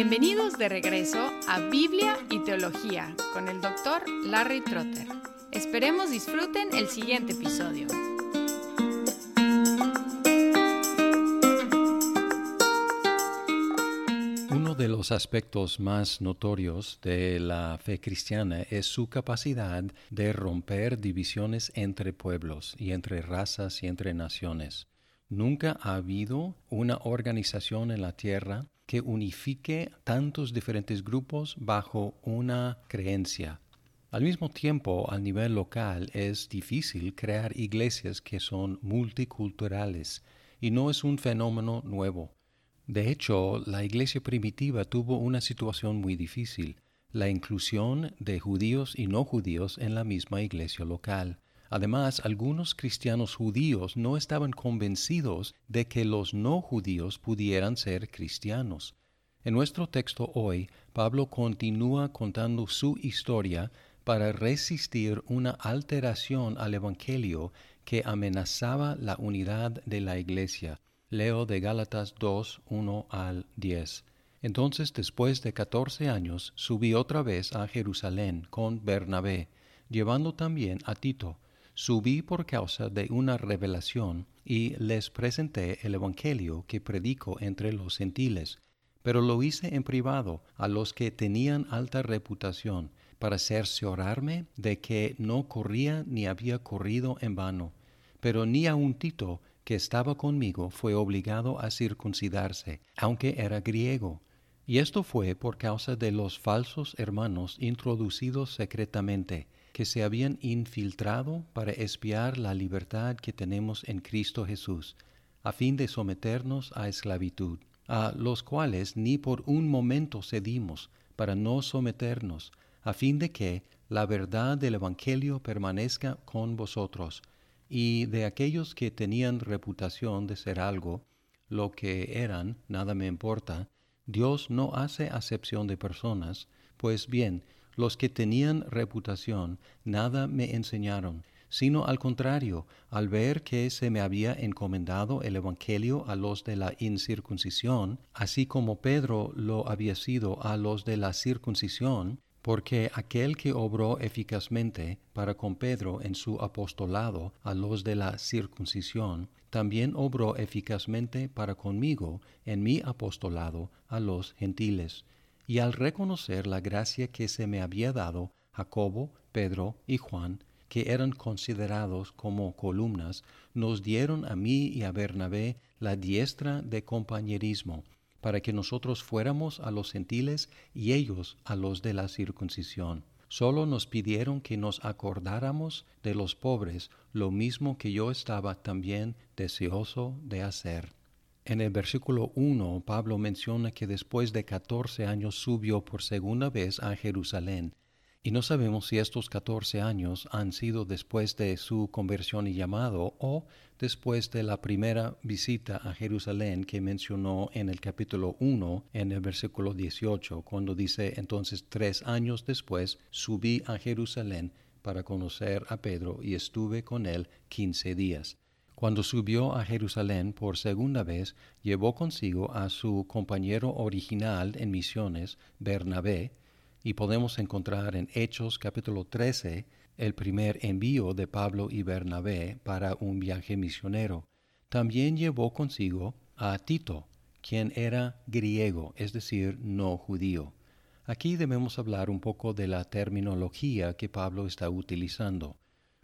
Bienvenidos de regreso a Biblia y Teología con el doctor Larry Trotter. Esperemos disfruten el siguiente episodio. Uno de los aspectos más notorios de la fe cristiana es su capacidad de romper divisiones entre pueblos y entre razas y entre naciones. Nunca ha habido una organización en la tierra que unifique tantos diferentes grupos bajo una creencia. Al mismo tiempo, a nivel local es difícil crear iglesias que son multiculturales y no es un fenómeno nuevo. De hecho, la iglesia primitiva tuvo una situación muy difícil, la inclusión de judíos y no judíos en la misma iglesia local. Además, algunos cristianos judíos no estaban convencidos de que los no judíos pudieran ser cristianos. En nuestro texto hoy, Pablo continúa contando su historia para resistir una alteración al Evangelio que amenazaba la unidad de la Iglesia. Leo de Gálatas 2, 1 al 10. Entonces, después de catorce años, subí otra vez a Jerusalén con Bernabé, llevando también a Tito, subí por causa de una revelación y les presenté el Evangelio que predico entre los gentiles, pero lo hice en privado a los que tenían alta reputación, para cerciorarme de que no corría ni había corrido en vano. Pero ni un Tito, que estaba conmigo, fue obligado a circuncidarse, aunque era griego. Y esto fue por causa de los falsos hermanos introducidos secretamente, que se habían infiltrado para espiar la libertad que tenemos en Cristo Jesús, a fin de someternos a esclavitud, a los cuales ni por un momento cedimos para no someternos, a fin de que la verdad del Evangelio permanezca con vosotros, y de aquellos que tenían reputación de ser algo, lo que eran, nada me importa, Dios no hace acepción de personas, pues bien, los que tenían reputación nada me enseñaron, sino al contrario, al ver que se me había encomendado el Evangelio a los de la incircuncisión, así como Pedro lo había sido a los de la circuncisión, porque aquel que obró eficazmente para con Pedro en su apostolado a los de la circuncisión, también obró eficazmente para conmigo en mi apostolado a los gentiles y al reconocer la gracia que se me había dado, Jacobo, Pedro y Juan, que eran considerados como columnas, nos dieron a mí y a Bernabé la diestra de compañerismo, para que nosotros fuéramos a los gentiles y ellos a los de la circuncisión. Solo nos pidieron que nos acordáramos de los pobres, lo mismo que yo estaba también deseoso de hacer. En el versículo 1, Pablo menciona que después de catorce años subió por segunda vez a Jerusalén, y no sabemos si estos catorce años han sido después de su conversión y llamado o después de la primera visita a Jerusalén que mencionó en el capítulo 1, en el versículo 18, cuando dice entonces tres años después subí a Jerusalén para conocer a Pedro y estuve con él quince días. Cuando subió a Jerusalén por segunda vez, llevó consigo a su compañero original en misiones, Bernabé, y podemos encontrar en Hechos capítulo 13 el primer envío de Pablo y Bernabé para un viaje misionero. También llevó consigo a Tito, quien era griego, es decir, no judío. Aquí debemos hablar un poco de la terminología que Pablo está utilizando,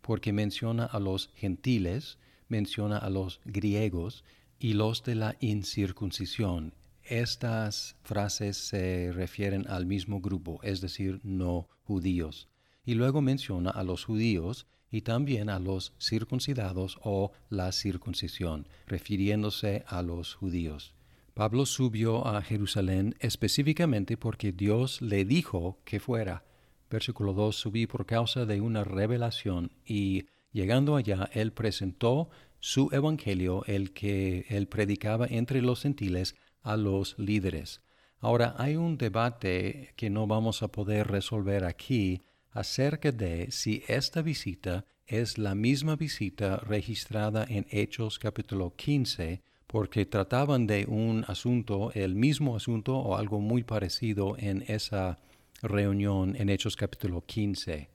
porque menciona a los gentiles, menciona a los griegos y los de la incircuncisión. Estas frases se refieren al mismo grupo, es decir, no judíos. Y luego menciona a los judíos y también a los circuncidados o la circuncisión, refiriéndose a los judíos. Pablo subió a Jerusalén específicamente porque Dios le dijo que fuera. Versículo 2, subí por causa de una revelación y Llegando allá, él presentó su evangelio, el que él predicaba entre los gentiles, a los líderes. Ahora, hay un debate que no vamos a poder resolver aquí acerca de si esta visita es la misma visita registrada en Hechos capítulo 15 porque trataban de un asunto, el mismo asunto o algo muy parecido en esa reunión en Hechos capítulo 15.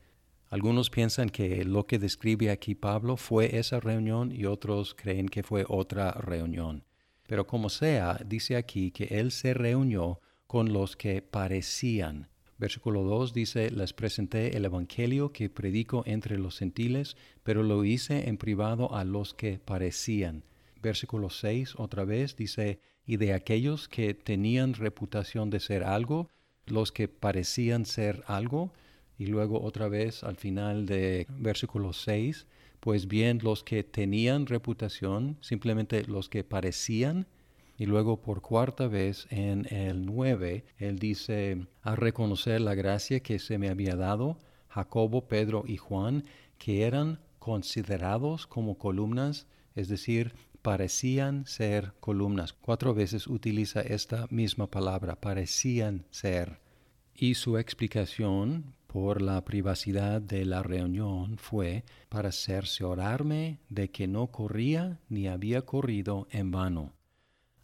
Algunos piensan que lo que describe aquí Pablo fue esa reunión y otros creen que fue otra reunión. Pero como sea, dice aquí que él se reunió con los que parecían. Versículo 2 dice, les presenté el Evangelio que predico entre los gentiles, pero lo hice en privado a los que parecían. Versículo 6 otra vez dice, y de aquellos que tenían reputación de ser algo, los que parecían ser algo, y luego otra vez al final de versículo 6, pues bien los que tenían reputación, simplemente los que parecían, y luego por cuarta vez en el 9, él dice, a reconocer la gracia que se me había dado, Jacobo, Pedro y Juan, que eran considerados como columnas, es decir, parecían ser columnas. Cuatro veces utiliza esta misma palabra, parecían ser. Y su explicación por la privacidad de la reunión fue para cerciorarme de que no corría ni había corrido en vano.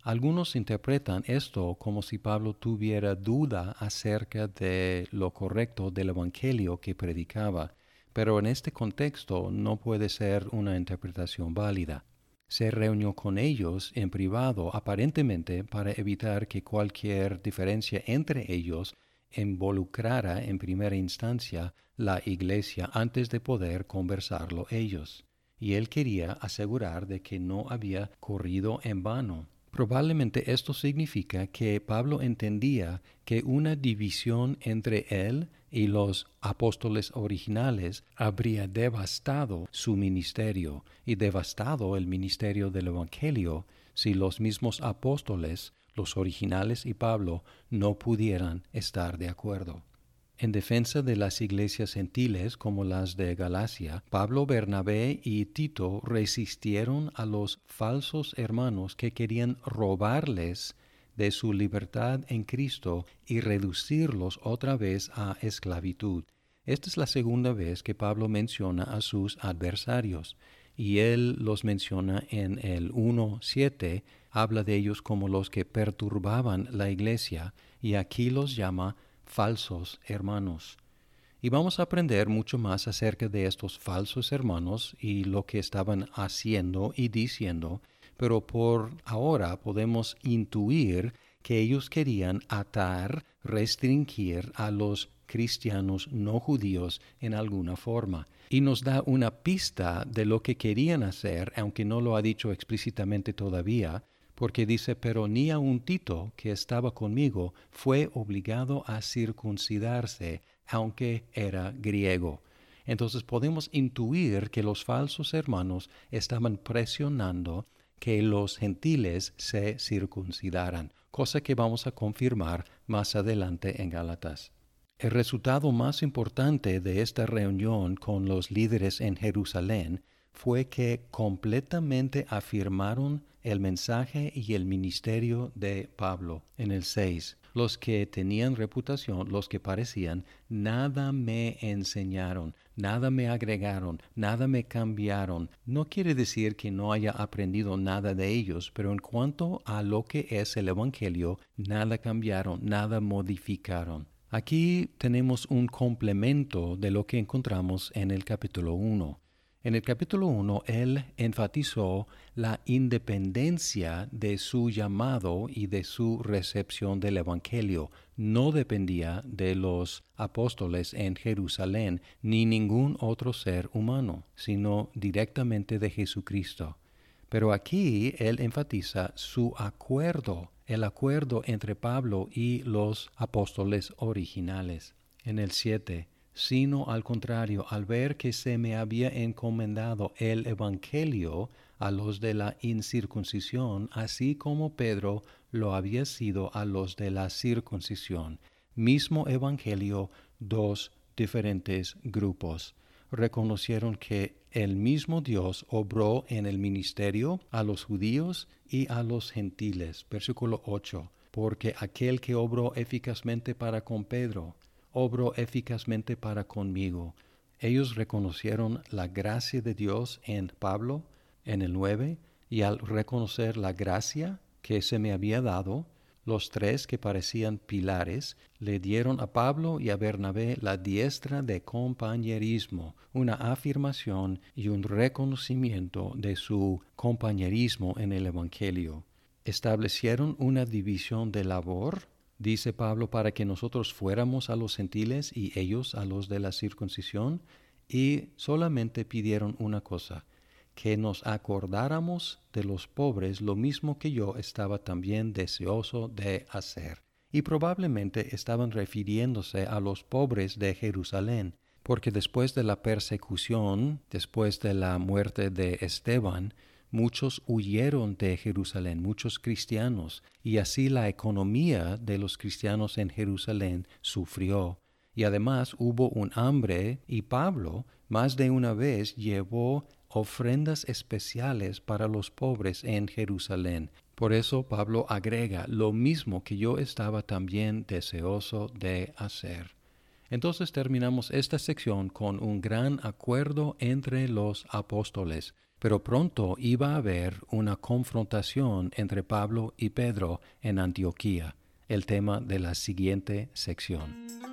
Algunos interpretan esto como si Pablo tuviera duda acerca de lo correcto del Evangelio que predicaba, pero en este contexto no puede ser una interpretación válida. Se reunió con ellos en privado aparentemente para evitar que cualquier diferencia entre ellos involucrara en primera instancia la iglesia antes de poder conversarlo ellos, y él quería asegurar de que no había corrido en vano. Probablemente esto significa que Pablo entendía que una división entre él y los apóstoles originales habría devastado su ministerio y devastado el ministerio del Evangelio si los mismos apóstoles los originales y Pablo no pudieran estar de acuerdo. En defensa de las iglesias gentiles como las de Galacia, Pablo, Bernabé y Tito resistieron a los falsos hermanos que querían robarles de su libertad en Cristo y reducirlos otra vez a esclavitud. Esta es la segunda vez que Pablo menciona a sus adversarios y él los menciona en el 1.7, habla de ellos como los que perturbaban la iglesia y aquí los llama falsos hermanos. Y vamos a aprender mucho más acerca de estos falsos hermanos y lo que estaban haciendo y diciendo, pero por ahora podemos intuir que ellos querían atar, restringir a los cristianos no judíos en alguna forma. Y nos da una pista de lo que querían hacer, aunque no lo ha dicho explícitamente todavía, porque dice, pero ni un Tito, que estaba conmigo, fue obligado a circuncidarse, aunque era griego. Entonces podemos intuir que los falsos hermanos estaban presionando que los gentiles se circuncidaran, cosa que vamos a confirmar más adelante en Gálatas. El resultado más importante de esta reunión con los líderes en Jerusalén fue que completamente afirmaron el mensaje y el ministerio de Pablo. En el 6, los que tenían reputación, los que parecían, nada me enseñaron, nada me agregaron, nada me cambiaron. No quiere decir que no haya aprendido nada de ellos, pero en cuanto a lo que es el Evangelio, nada cambiaron, nada modificaron. Aquí tenemos un complemento de lo que encontramos en el capítulo 1. En el capítulo 1, él enfatizó la independencia de su llamado y de su recepción del Evangelio. No dependía de los apóstoles en Jerusalén ni ningún otro ser humano, sino directamente de Jesucristo. Pero aquí él enfatiza su acuerdo el acuerdo entre Pablo y los apóstoles originales. En el 7, sino al contrario, al ver que se me había encomendado el Evangelio a los de la incircuncisión, así como Pedro lo había sido a los de la circuncisión. Mismo Evangelio, dos diferentes grupos. Reconocieron que el mismo Dios obró en el ministerio a los judíos y a los gentiles. Versículo 8. Porque aquel que obró eficazmente para con Pedro, obró eficazmente para conmigo. Ellos reconocieron la gracia de Dios en Pablo, en el 9, y al reconocer la gracia que se me había dado, los tres que parecían pilares le dieron a Pablo y a Bernabé la diestra de compañerismo, una afirmación y un reconocimiento de su compañerismo en el Evangelio. Establecieron una división de labor, dice Pablo, para que nosotros fuéramos a los gentiles y ellos a los de la circuncisión, y solamente pidieron una cosa, que nos acordáramos de los pobres lo mismo que yo estaba también deseoso de hacer. Y probablemente estaban refiriéndose a los pobres de Jerusalén, porque después de la persecución, después de la muerte de Esteban, muchos huyeron de Jerusalén, muchos cristianos, y así la economía de los cristianos en Jerusalén sufrió. Y además hubo un hambre, y Pablo más de una vez llevó ofrendas especiales para los pobres en Jerusalén. Por eso Pablo agrega lo mismo que yo estaba también deseoso de hacer. Entonces terminamos esta sección con un gran acuerdo entre los apóstoles, pero pronto iba a haber una confrontación entre Pablo y Pedro en Antioquía, el tema de la siguiente sección.